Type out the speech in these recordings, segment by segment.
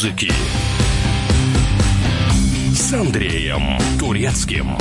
музыки с Андреем Турецким.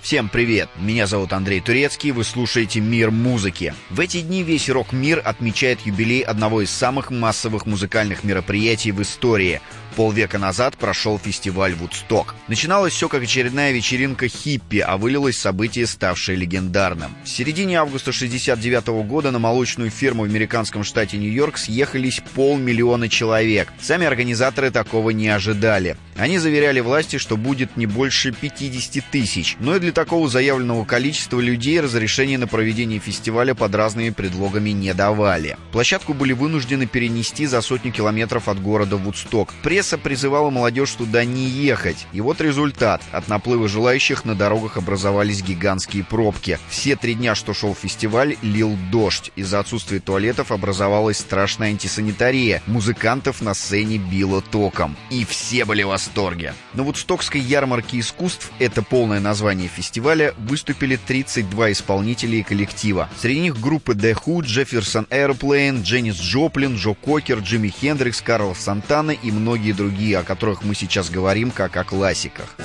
Всем привет! Меня зовут Андрей Турецкий, вы слушаете «Мир музыки». В эти дни весь рок-мир отмечает юбилей одного из самых массовых музыкальных мероприятий в истории – Полвека назад прошел фестиваль «Вудсток». Начиналось все как очередная вечеринка хиппи, а вылилось событие, ставшее легендарным. В середине августа 69 года на молочную ферму в американском штате Нью-Йорк съехались полмиллиона человек. Сами организаторы такого не ожидали. Они заверяли власти, что будет не больше 50 тысяч, но и для такого заявленного количества людей разрешение на проведение фестиваля под разными предлогами не давали. Площадку были вынуждены перенести за сотню километров от города Вудсток. Пресс Пресса призывала молодежь туда не ехать. И вот результат. От наплыва желающих на дорогах образовались гигантские пробки. Все три дня, что шел фестиваль, лил дождь. Из-за отсутствия туалетов образовалась страшная антисанитария. Музыкантов на сцене било током. И все были в восторге. На Вудстокской ярмарке искусств, это полное название фестиваля, выступили 32 исполнителя и коллектива. Среди них группы The Who, Jefferson Airplane, Дженнис Джоплин, Джо Кокер, Джимми Хендрикс, Карл Сантана и многие другие, о которых мы сейчас говорим как о классиках.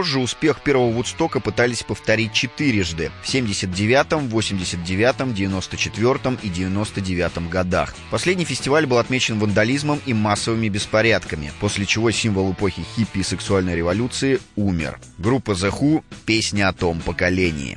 Позже успех первого Вудстока пытались повторить четырежды – в 79-м, 89-м, 94-м и 99-м годах. Последний фестиваль был отмечен вандализмом и массовыми беспорядками, после чего символ эпохи хиппи и сексуальной революции умер. Группа The Who – песня о том поколении.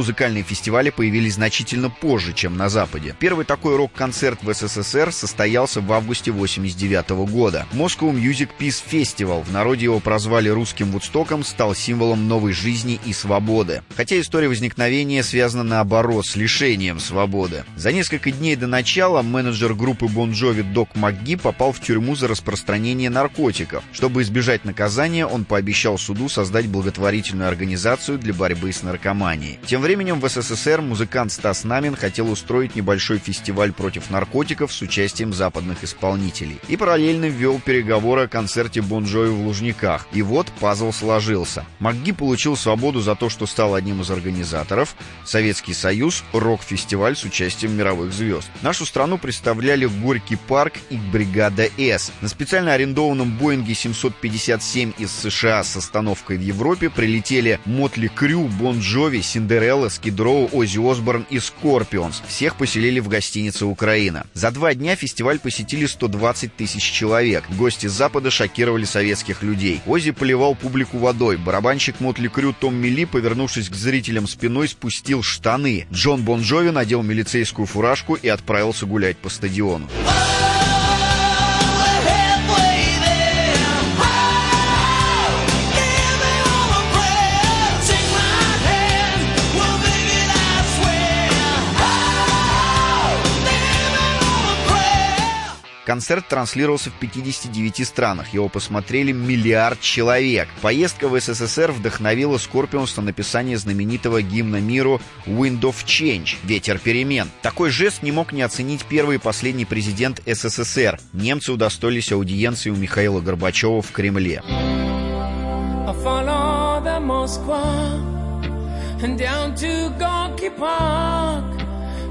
музыкальные фестивали появились значительно позже, чем на Западе. Первый такой рок-концерт в СССР состоялся в августе 89 года. Moscow Music Peace Festival, в народе его прозвали русским Вудстоком, стал символом новой жизни и свободы. Хотя история возникновения связана наоборот с лишением свободы. За несколько дней до начала менеджер группы Bon Jovi Док МакГи попал в тюрьму за распространение наркотиков. Чтобы избежать наказания, он пообещал суду создать благотворительную организацию для борьбы с наркоманией. Тем временем в СССР музыкант Стас Намин хотел устроить небольшой фестиваль против наркотиков с участием западных исполнителей и параллельно ввел переговоры о концерте Бон Джови в Лужниках. И вот пазл сложился. МакГи получил свободу за то, что стал одним из организаторов. Советский Союз — рок-фестиваль с участием мировых звезд. Нашу страну представляли Горький парк и Бригада С. На специально арендованном Боинге 757 из США с остановкой в Европе прилетели Mötley Crüe, Bon Jovi, Cinderella Бандерелла, Skid Row, Оззи Осборн и Скорпионс. Всех поселили в гостинице «Украина». За два дня фестиваль посетили 120 тысяч человек. Гости с Запада шокировали советских людей. Оззи поливал публику водой. Барабанщик Mötley Crüe Томми Ли, повернувшись к зрителям спиной, спустил штаны. Джон Бон Джови надел милицейскую фуражку и отправился гулять по стадиону. Концерт транслировался в 59 странах. Его посмотрели миллиард человек. Поездка в СССР вдохновила Скорпионс на написание знаменитого гимна миру «Wind of Change» — «Ветер перемен». Такой жест не мог не оценить первый и последний президент СССР. Немцы удостоились аудиенции у Михаила Горбачева в Кремле.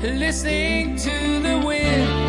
listening to the wind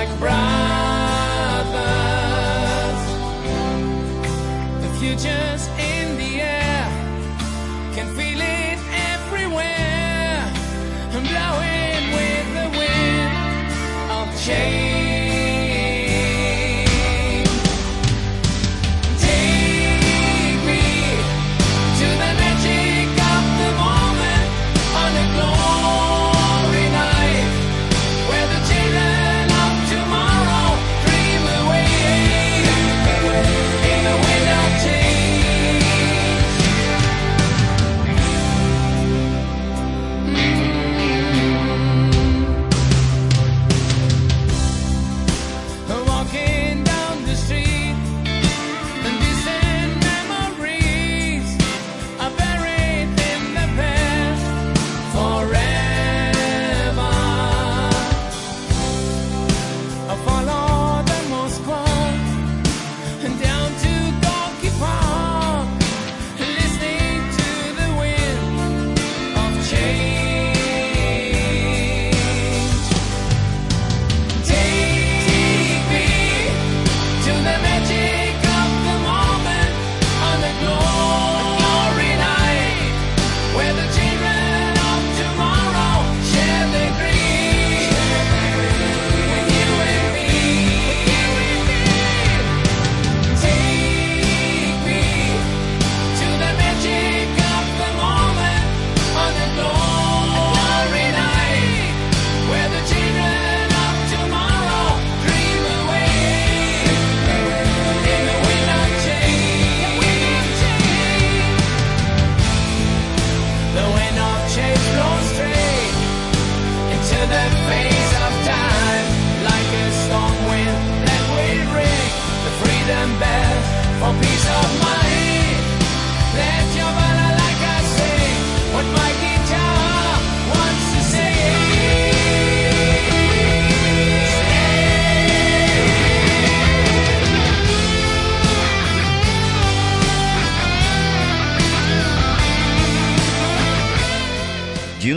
like brothers. The future's in the air, can feel it everywhere. I'm blowing with the wind of change.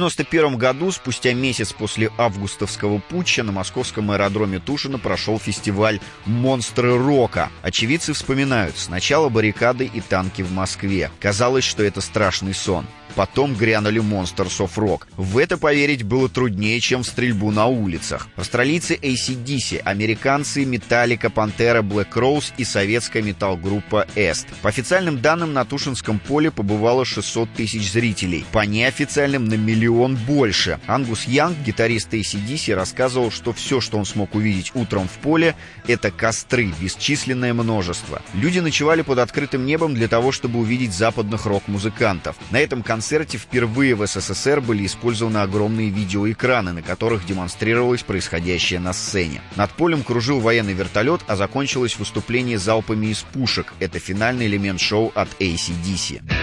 1991 году, спустя месяц после августовского путча, на московском аэродроме Тушино прошел фестиваль «Монстры рока». Очевидцы вспоминают, сначала баррикады и танки в Москве. Казалось, что это страшный сон. Потом грянули Monsters of Rock. В это поверить было труднее, чем в стрельбу на улицах. Австралийцы ACDC, американцы Metallica, Pantera, Black Rose и советская металл-группа Est. По официальным данным, на Тушинском поле побывало 600 тысяч зрителей. По неофициальным на миллион больше. Ангус Янг, гитарист ACDC, рассказывал, что все, что он смог увидеть утром в поле, это костры, бесчисленное множество. Люди ночевали под открытым небом для того, чтобы увидеть западных рок-музыкантов. На этом концерте впервые в СССР были использованы огромные видеоэкраны, на которых демонстрировалось происходящее на сцене. Над полем кружил военный вертолет, а закончилось выступление залпами из пушек. Это финальный элемент шоу от ACDC.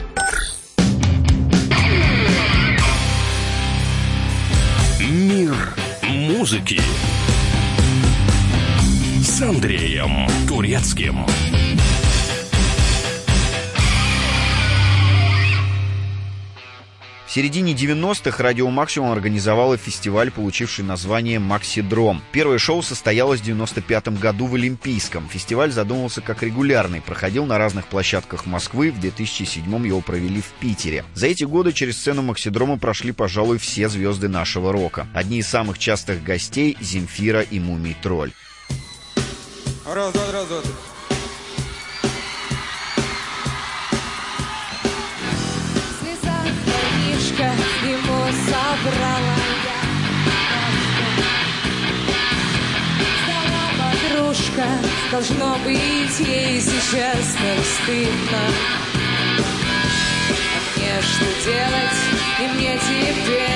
Музыки с Андреем Турецким. В середине 90-х Радио Максимум организовало фестиваль, получивший название «Максидром». Первое шоу состоялось в 95 году в Олимпийском. Фестиваль задумывался как регулярный, проходил на разных площадках Москвы, в 2007 его провели в Питере. За эти годы через сцену Максидрома прошли, пожалуй, все звезды нашего рока. Одни из самых частых гостей – Земфира и Мумий Тролль. Раз, два, раз, два. Забрала Стала подружка, должно быть ей сейчас так стыдно. А мне что делать, и мне теперь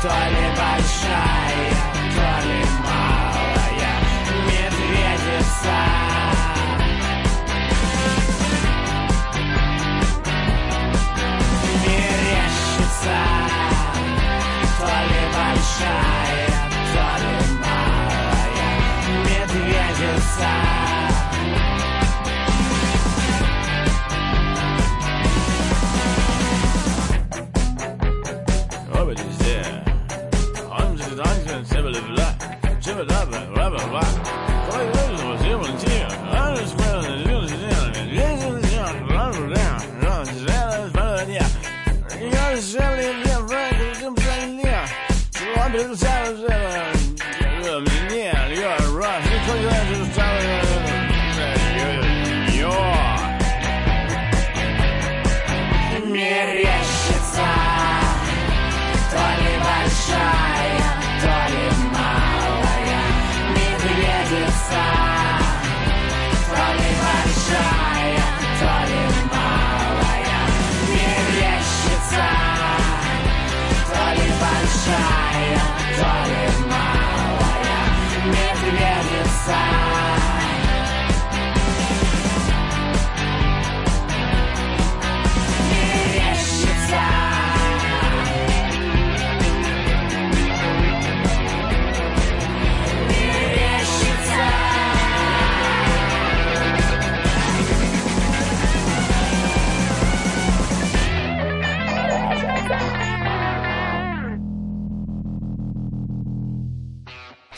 что ли большая?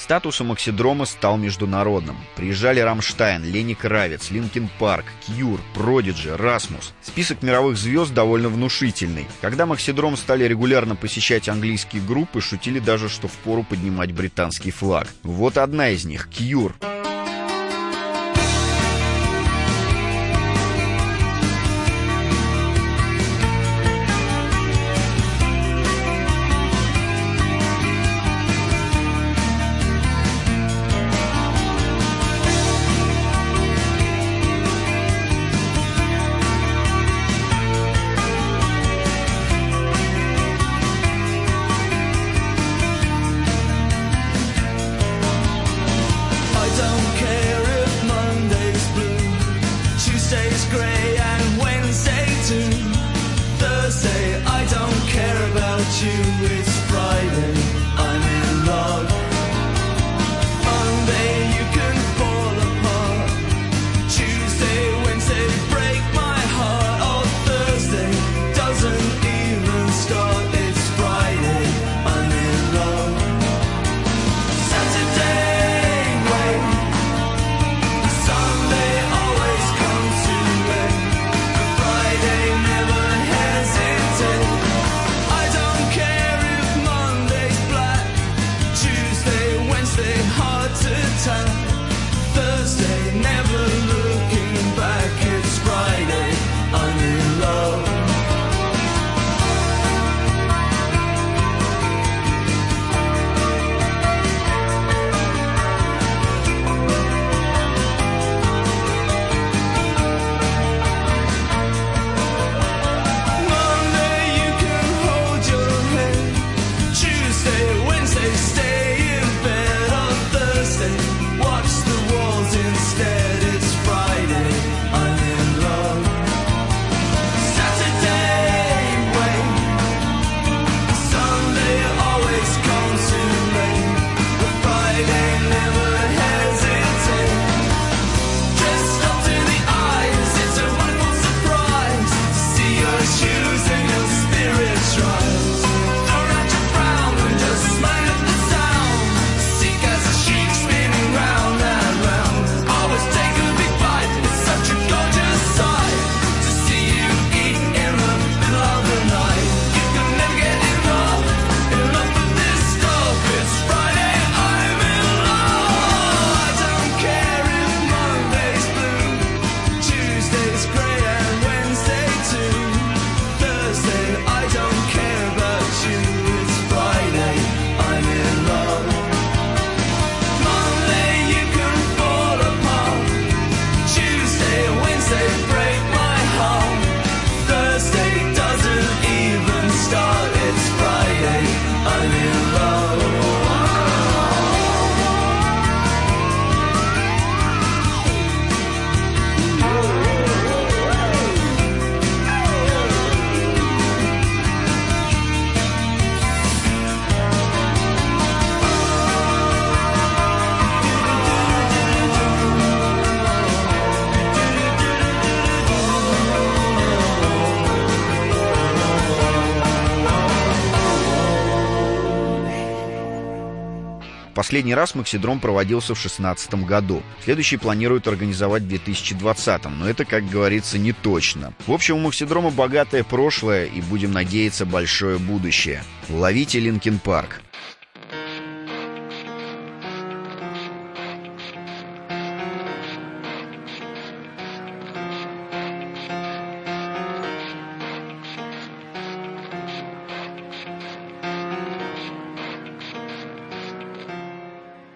Статус у Максидрома стал международным. Приезжали Rammstein, Lenny Kravitz, Linkin Park, Cure, Prodigy, Rasmus. Список мировых звезд довольно внушительный. Когда Максидром стали регулярно посещать английские группы, шутили даже, что впору поднимать британский флаг. Вот одна из них – Cure. Cure. Последний раз Максидром проводился в 2016 году. Следующий планируют организовать в 2020, но это, как говорится, не точно. В общем, у Максидрома богатое прошлое и, будем надеяться, большое будущее. Ловите Linkin Park.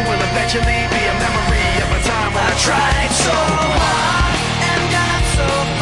Will eventually be a memory of a time when I tried so hard and got so far.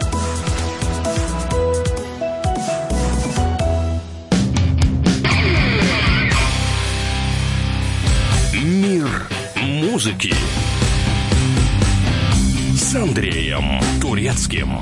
Мир музыки с Андреем Турецким.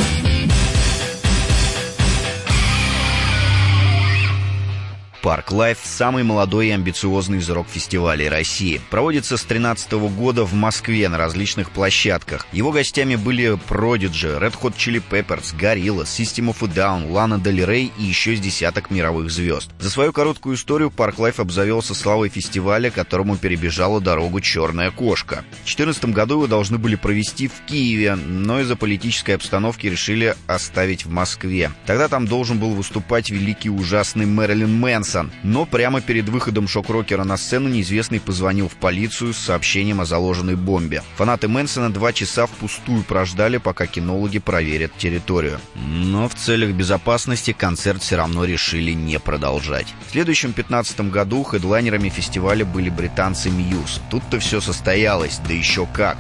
Park Live – самый молодой и амбициозный из рок-фестивалей России. Проводится с 2013 года в Москве на различных площадках. Его гостями были Prodigy, Red Hot Chili Peppers, Gorillaz, System of a Down, Lana Del Rey и еще с десяток мировых звезд. За свою короткую историю Park Live обзавелся славой фестиваля, которому перебежала дорогу «Черная кошка». В 2014 году его должны были провести в Киеве, но из-за политической обстановки решили оставить в Москве. Тогда там должен был выступать великий ужасный Мэрилин Мэнсон, но прямо перед выходом шок-рокера на сцену неизвестный позвонил в полицию с сообщением о заложенной бомбе. Фанаты Мэнсона два часа впустую прождали, пока кинологи проверят территорию. Но в целях безопасности концерт все равно решили не продолжать. В следующем 15 году хедлайнерами фестиваля были британцы Мьюз. Тут-то все состоялось, да еще как.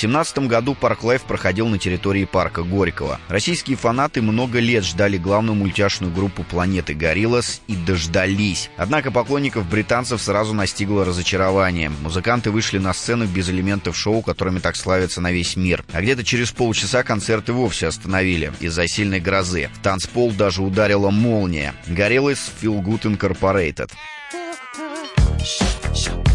2018 году Park Live проходил на территории парка Горького. Российские фанаты много лет ждали главную мультяшную группу планеты Gorillaz и дождались. Однако поклонников британцев сразу настигло разочарование. Музыканты вышли на сцену без элементов шоу, которыми так славятся на весь мир. А где-то через полчаса концерты вовсе остановили из-за сильной грозы. В танцпол даже ударила молния. Gorillaz Feel Good Incorporated. Said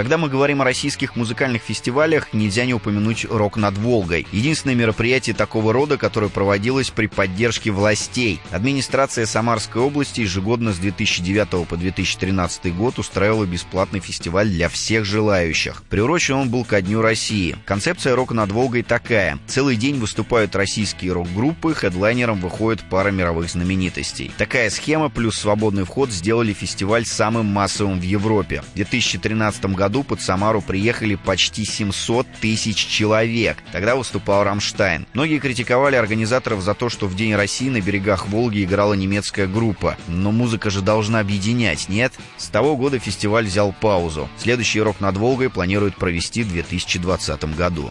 Когда мы говорим о российских музыкальных фестивалях, нельзя не упомянуть «Рок над Волгой». Единственное мероприятие такого рода, которое проводилось при поддержке властей. Администрация Самарской области ежегодно с 2009 по 2013 год устраивала бесплатный фестиваль для всех желающих. Приурочен он был ко Дню России. Концепция «Рок над Волгой» такая. Целый день выступают российские рок-группы, хедлайнером выходит пара мировых знаменитостей. Такая схема плюс свободный вход сделали фестиваль самым массовым в Европе. В 2013 году под Самару приехали почти 700 тысяч человек. Тогда выступал Рамштайн. Многие критиковали организаторов за то, что в День России на берегах Волги играла немецкая группа. Но музыка же должна объединять, нет? С того года фестиваль взял паузу. Следующий рок над Волгой планируют провести в 2020 году.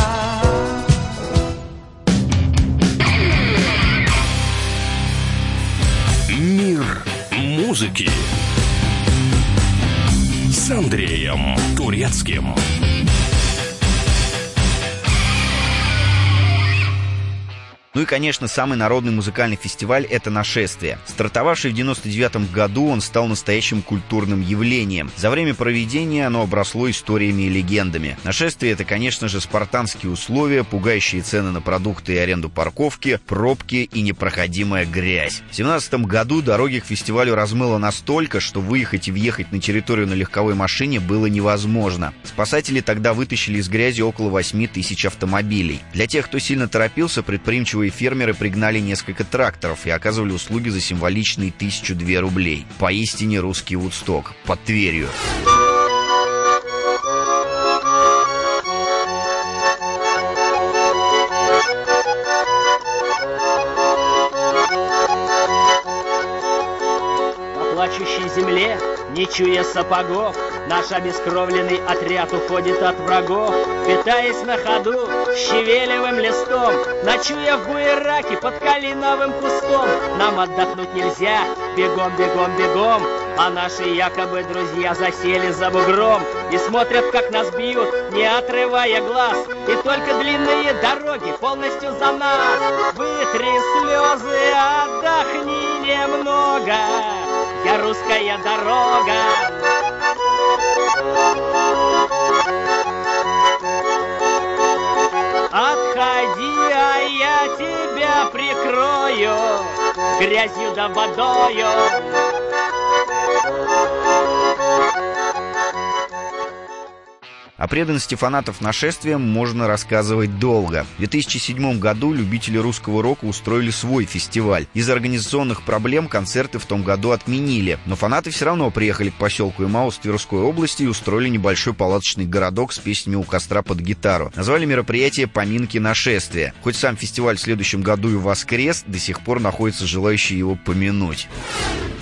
Музыки с Андреем Турецким. Ну и, конечно, самый народный музыкальный фестиваль — это «Нашествие». Стартовавший в 99 году, он стал настоящим культурным явлением. За время проведения оно обросло историями и легендами. «Нашествие» — это, конечно же, спартанские условия, пугающие цены на продукты и аренду парковки, пробки и непроходимая грязь. В 2017 году дороги к фестивалю размыло настолько, что выехать и въехать на территорию на легковой машине было невозможно. Спасатели тогда вытащили из грязи около 8 тысяч автомобилей. Для тех, кто сильно торопился, предприимчивые фермеры пригнали несколько тракторов и оказывали услуги за символичные 1002 рублей. Поистине русский Вудсток. Под Тверью. По плачущей земле, не чуя сапогов, Наш обескровленный отряд уходит от врагов, Питаясь на ходу щавелевым листом, Ночуя в буераке под калиновым кустом. Нам отдохнуть нельзя, бегом, бегом, бегом, А наши якобы друзья засели за бугром И смотрят, как нас бьют, не отрывая глаз, И только длинные дороги полностью за нас. Вытри слезы, отдохни немного, Я русская дорога. Отходи, а я тебя прикрою Грязью да водою О преданности фанатов нашествиям можно рассказывать долго. В 2007 году любители русского рока устроили свой фестиваль. Из-за организационных проблем концерты в том году отменили, но фанаты все равно приехали к поселку Имаус Тверской области и устроили небольшой палаточный городок с песнями у костра под гитару. Назвали мероприятие «Поминки нашествия». Хоть сам фестиваль в следующем году и воскрес, до сих пор находятся желающие его помянуть.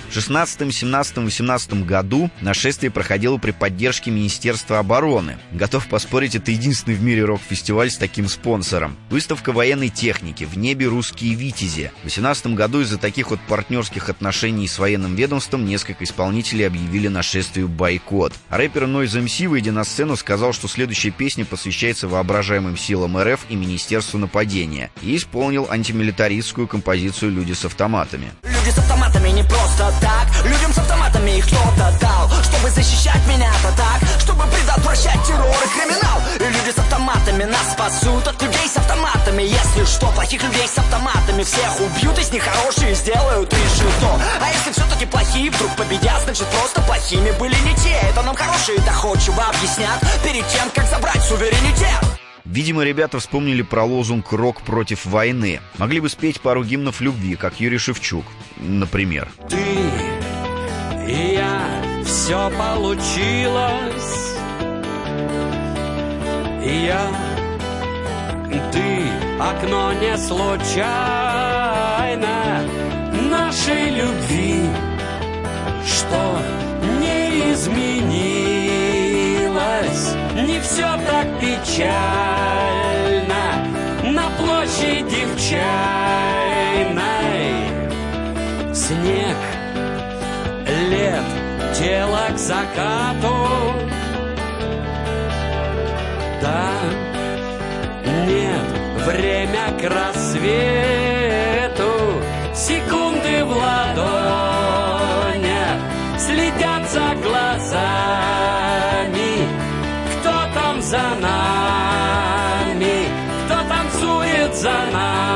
В 16, 17, 18 году нашествие проходило при поддержке Министерства обороны. Готов поспорить, это единственный в мире рок-фестиваль с таким спонсором. Выставка военной техники «В небе русские витязи». В 18 году из-за таких вот партнерских отношений с военным ведомством несколько исполнителей объявили нашествию бойкот. Рэпер Noise MC, выйдя на сцену, сказал, что следующая песня посвящается воображаемым силам РФ и Министерству нападения. И исполнил антимилитаристскую композицию «Люди с автоматами». Люди с автоматами не просто так. Людям с автоматами их кто-то дал Чтобы защищать меня-то так Чтобы предотвращать террор и криминал. И люди с автоматами нас спасут От людей с автоматами. Если что, плохих людей с автоматами Всех убьют, из них хорошие сделают решето А если все-таки плохие вдруг победят Значит просто плохими были не те. Это нам хорошие доходчиво объяснят Перед тем, как забрать суверенитет Видимо, ребята вспомнили про лозунг «Рок против войны». Могли бы спеть пару гимнов любви, как Юрий Шевчук, например. Ты и я, все получилось. И я, ты, окно не случайно нашей любви, что не изменилось. Не все так печально на площади в чайной. Снег, лет, тело к закату. Да, нет, время к рассвету. За нами? Кто танцует за нами?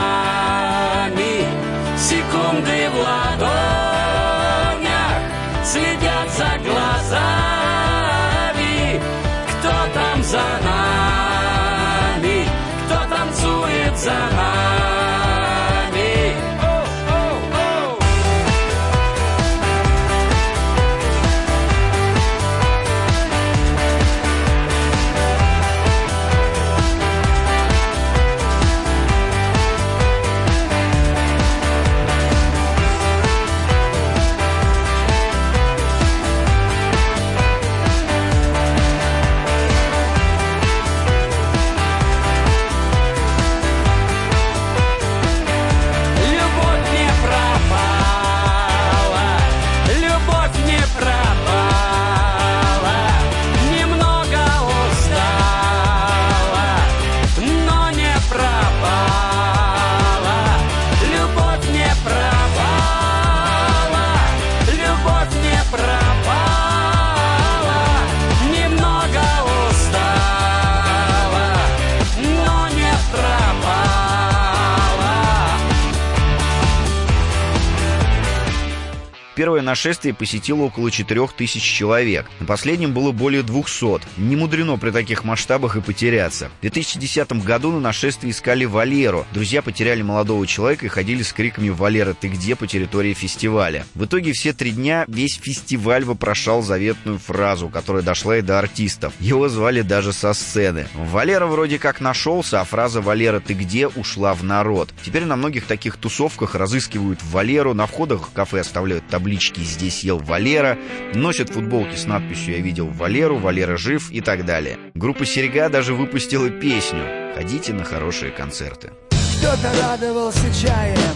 Нашествие посетило около 4000 человек. На последнем было более 200. Не мудрено при таких масштабах и потеряться. В 2010 году на нашествии искали Валеру. Друзья потеряли молодого человека и ходили с криками «Валера, ты где?» по территории фестиваля. В итоге все три дня весь фестиваль вопрошал заветную фразу, которая дошла и до артистов. Его звали даже со сцены. Валера вроде как нашелся, а фраза «Валера, ты где?» ушла в народ. Теперь на многих таких тусовках разыскивают Валеру, на входах в кафе оставляют таблички «Здесь ел Валера», носят футболки с надписью «Я видел Валеру», «Валера жив» и так далее. Группа «Серега» даже выпустила песню «Ходите на хорошие концерты». Кто-то радовался чаем,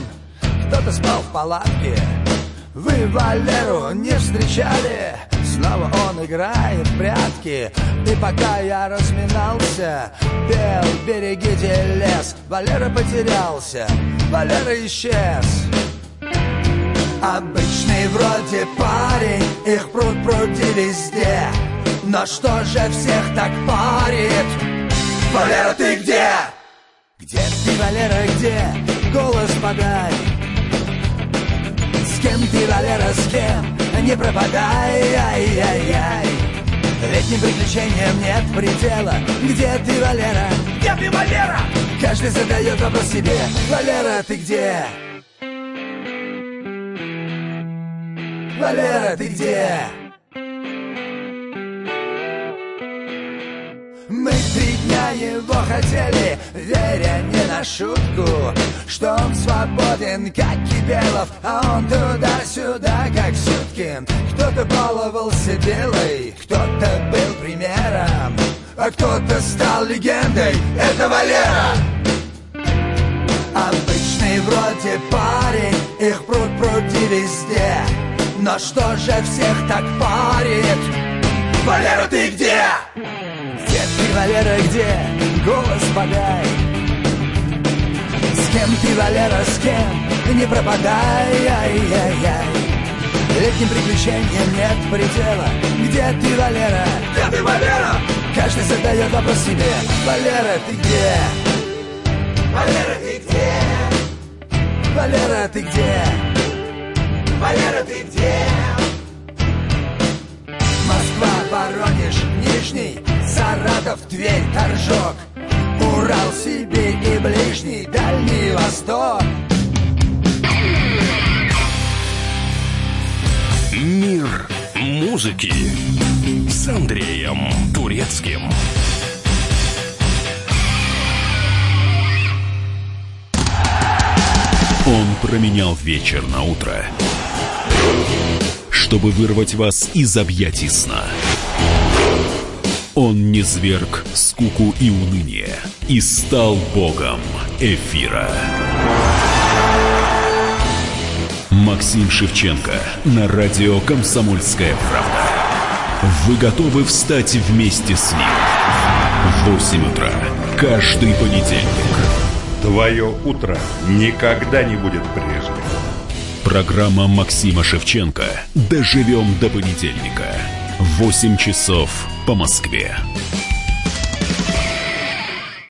кто-то спал в палатке. Вы Валеру не встречали, снова он играет в прятки. И пока я разминался, пел «Берегите лес», Валера потерялся, Валера исчез. Обычный вроде парень, их пруд пруди везде. Но что же всех так парит? Валера, ты где? Где ты, Валера, где? Голос подай С кем ты, Валера, с кем? Не пропадай, ай-яй-яй Летним приключениям нет предела Где ты, Валера? Где ты, Валера? Каждый задает вопрос себе Валера, ты где? Валера, ты где? Мы три дня его хотели, веря не на шутку, что он свободен, как Кипелов, а он туда-сюда, как Сюткин. Кто-то баловался белой, кто-то был примером, а кто-то стал легендой. Это Валера! Обычный вроде парень, их пруд пруди везде. Но что же всех так парит? Валера, ты где? Где ты, Валера, где? Голос подай. С кем ты, Валера, с кем? Не пропадай, ай-яй-яй. Летним приключениям нет предела. Где ты, Валера? Где ты, Валера? Каждый задает вопрос себе. Валера, ты где? Валера, ты где? Валера, ты где? Валера, ты где? Москва, Воронеж, Нижний, Саратов, Тверь, Торжок, Урал, Сибирь и Ближний, Дальний Восток. Мир музыки с Андреем Турецким. Он променял вечер на утро, чтобы вырвать вас из объятий сна. Он не зверг скуку и уныние и стал богом эфира. Максим Шевченко на радио «Комсомольская правда». Вы готовы встать вместе с ним? В 8 утра каждый понедельник. Твое утро никогда не будет прежним. Программа Максима Шевченко «Доживем до понедельника». 8 часов по Москве.